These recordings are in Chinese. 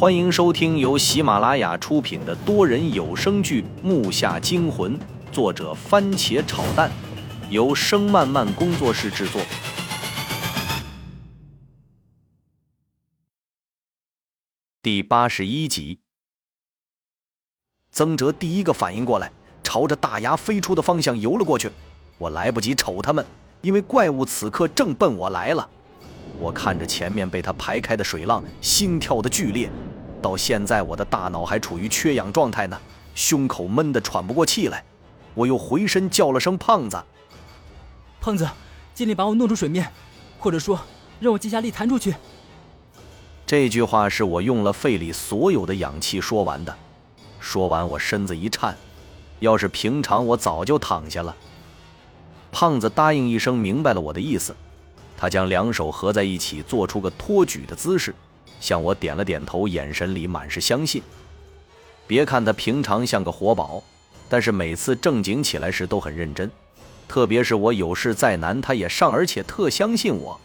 欢迎收听由喜马拉雅出品的多人有声剧《木下惊魂》，作者番茄炒蛋，由声漫漫工作室制作。第八十一集，曾哲第一个反应过来，朝着大牙飞出的方向游了过去。我来不及瞅他们，因为怪物此刻正奔我来了。我看着前面被他排开的水浪，心跳的剧烈。到现在，我的大脑还处于缺氧状态呢，胸口闷得喘不过气来。我又回身叫了声“胖子”，胖子，尽力把我弄出水面，或者说让我接下力弹出去。这句话是我用了肺里所有的氧气说完的。说完，我身子一颤，要是平常，我早就躺下了。胖子答应一声，明白了我的意思。他将两手合在一起，做出个托举的姿势，向我点了点头，眼神里满是相信。别看他平常像个活宝，但是每次正经起来时都很认真。特别是我有事再难，他也上，而且特相信我。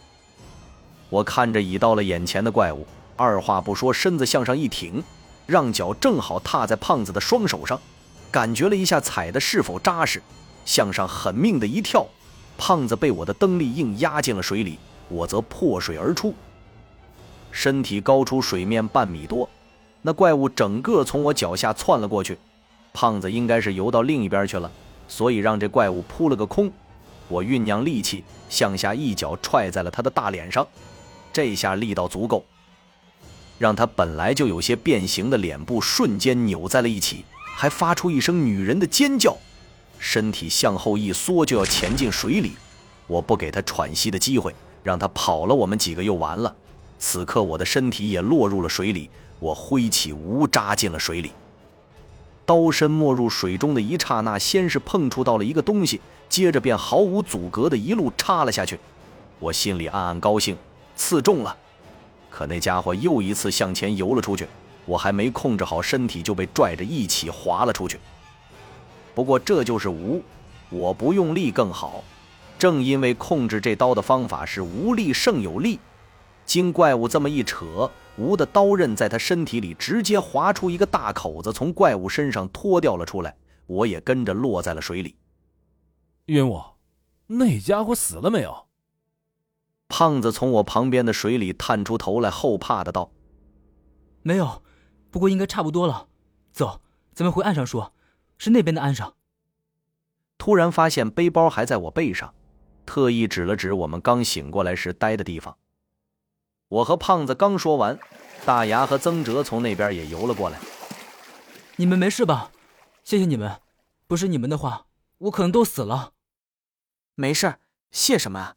我看着已到了眼前的怪物，二话不说，身子向上一挺，让脚正好踏在胖子的双手上，感觉了一下踩的是否扎实，向上狠命的一跳。胖子被我的蹬力硬压进了水里，我则破水而出，身体高出水面半米多。那怪物整个从我脚下窜了过去，胖子应该是游到另一边去了，所以让这怪物扑了个空。我酝酿力气，向下一脚踹在了他的大脸上，这下力道足够，让他本来就有些变形的脸部瞬间扭在了一起，还发出一声女人的尖叫。身体向后一缩，就要潜进水里。我不给他喘息的机会，让他跑了，我们几个又完了。此刻我的身体也落入了水里，我挥起无扎进了水里。刀身没入水中的一刹那，先是碰触到了一个东西，接着便毫无阻隔的一路插了下去。我心里暗暗高兴，刺中了。可那家伙又一次向前游了出去，我还没控制好身体，就被拽着一起滑了出去。不过这就是无，我不用力更好。正因为控制这刀的方法是无力胜有力，经怪物这么一扯，吴的刀刃在他身体里直接划出一个大口子，从怪物身上脱掉了出来。我也跟着落在了水里。冤枉，那家伙死了没有？胖子从我旁边的水里探出头来，后怕的道：“没有，不过应该差不多了。走，咱们回岸上说。”是那边的岸上。突然发现背包还在我背上，特意指了指我们刚醒过来时待的地方。我和胖子刚说完，大牙和曾哲从那边也游了过来。你们没事吧？谢谢你们，不是你们的话，我可能都死了。没事，谢什么啊？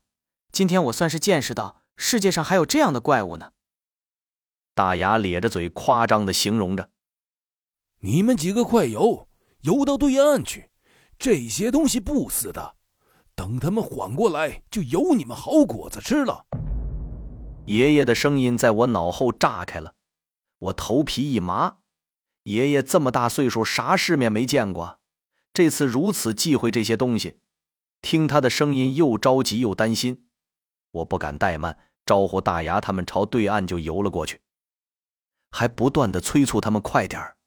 今天我算是见识到世界上还有这样的怪物呢。大牙咧着嘴夸张的形容着：“你们几个快游！”游到对岸去，这些东西不死的，等他们缓过来，就有你们好果子吃了。爷爷的声音在我脑后炸开了，我头皮一麻。爷爷这么大岁数，啥世面没见过，这次如此忌讳这些东西。听他的声音，又着急又担心，我不敢怠慢，招呼大牙他们朝对岸就游了过去，还不断的催促他们快点儿。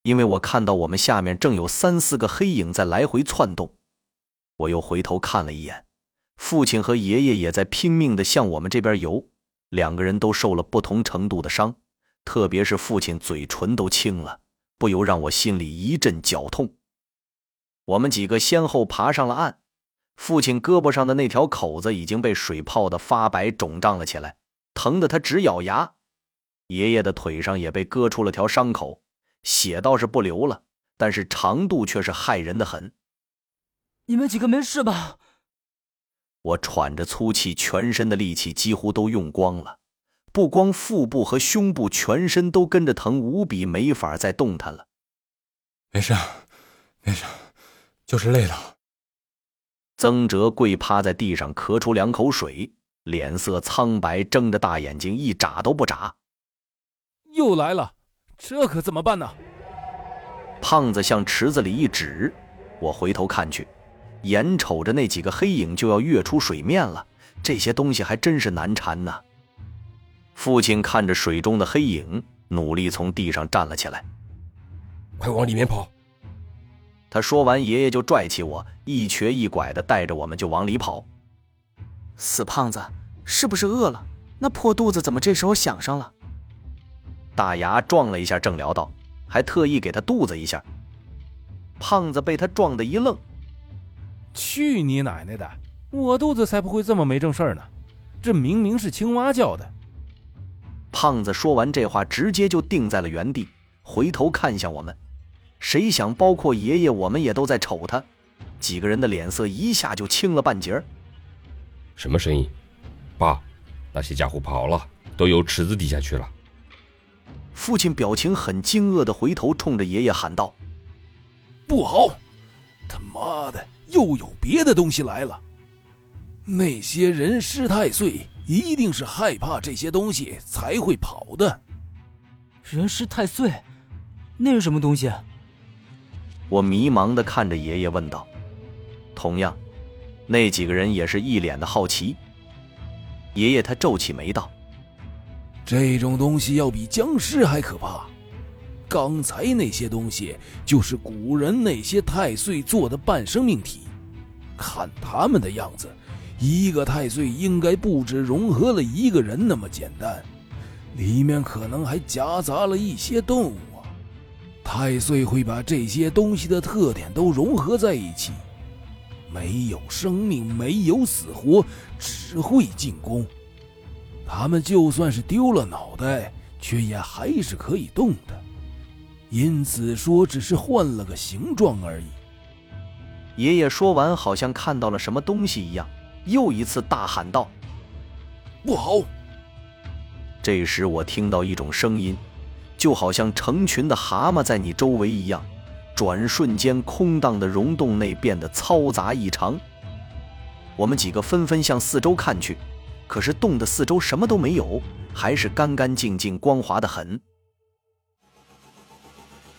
因为我看到我们下面正有三四个黑影在来回窜动，我又回头看了一眼，父亲和爷爷也在拼命的向我们这边游，两个人都受了不同程度的伤，特别是父亲嘴唇都青了，不由让我心里一阵绞痛。我们几个先后爬上了岸，父亲胳膊上的那条口子已经被水泡的发白肿胀了起来，疼得他直咬牙，爷爷的腿上也被割出了条伤口。血倒是不流了，但是长度却是骇人的很。你们几个没事吧？我喘着粗气，全身的力气几乎都用光了，不光腹部和胸部，全身都跟着疼无比，没法再动弹了。没事，没事，就是累了。曾哲跪趴在地上，咳出两口水，脸色苍白，睁着大眼睛，一眨都不眨。又来了。这可怎么办呢？胖子向池子里一指，我回头看去，眼瞅着那几个黑影就要跃出水面了。这些东西还真是难缠呐。父亲看着水中的黑影，努力从地上站了起来。快往里面跑！他说完，爷爷就拽起我，一瘸一拐的带着我们就往里跑。死胖子，是不是饿了？那破肚子怎么这时候响上了？大牙撞了一下郑辽道，还特意给他肚子一下。胖子被他撞得一愣：“去你奶奶的！我肚子才不会这么没正事儿呢！这明明是青蛙叫的。”胖子说完这话，直接就定在了原地，回头看向我们。谁想，包括爷爷，我们也都在瞅他。几个人的脸色一下就青了半截儿。什么声音？爸，那些家伙跑了，都游池子底下去了。父亲表情很惊愕的回头冲着爷爷喊道：“不好！他妈的，又有别的东西来了！那些人尸太岁一定是害怕这些东西才会跑的。人尸太岁，那是什么东西？”我迷茫的看着爷爷问道。同样，那几个人也是一脸的好奇。爷爷他皱起眉道。这种东西要比僵尸还可怕。刚才那些东西就是古人那些太岁做的半生命体。看他们的样子，一个太岁应该不止融合了一个人那么简单，里面可能还夹杂了一些动物。太岁会把这些东西的特点都融合在一起，没有生命，没有死活，只会进攻。他们就算是丢了脑袋，却也还是可以动的，因此说只是换了个形状而已。爷爷说完，好像看到了什么东西一样，又一次大喊道：“不好！”这时我听到一种声音，就好像成群的蛤蟆在你周围一样，转瞬间空荡的溶洞内变得嘈杂异常。我们几个纷纷向四周看去。可是洞的四周什么都没有，还是干干净净、光滑的很。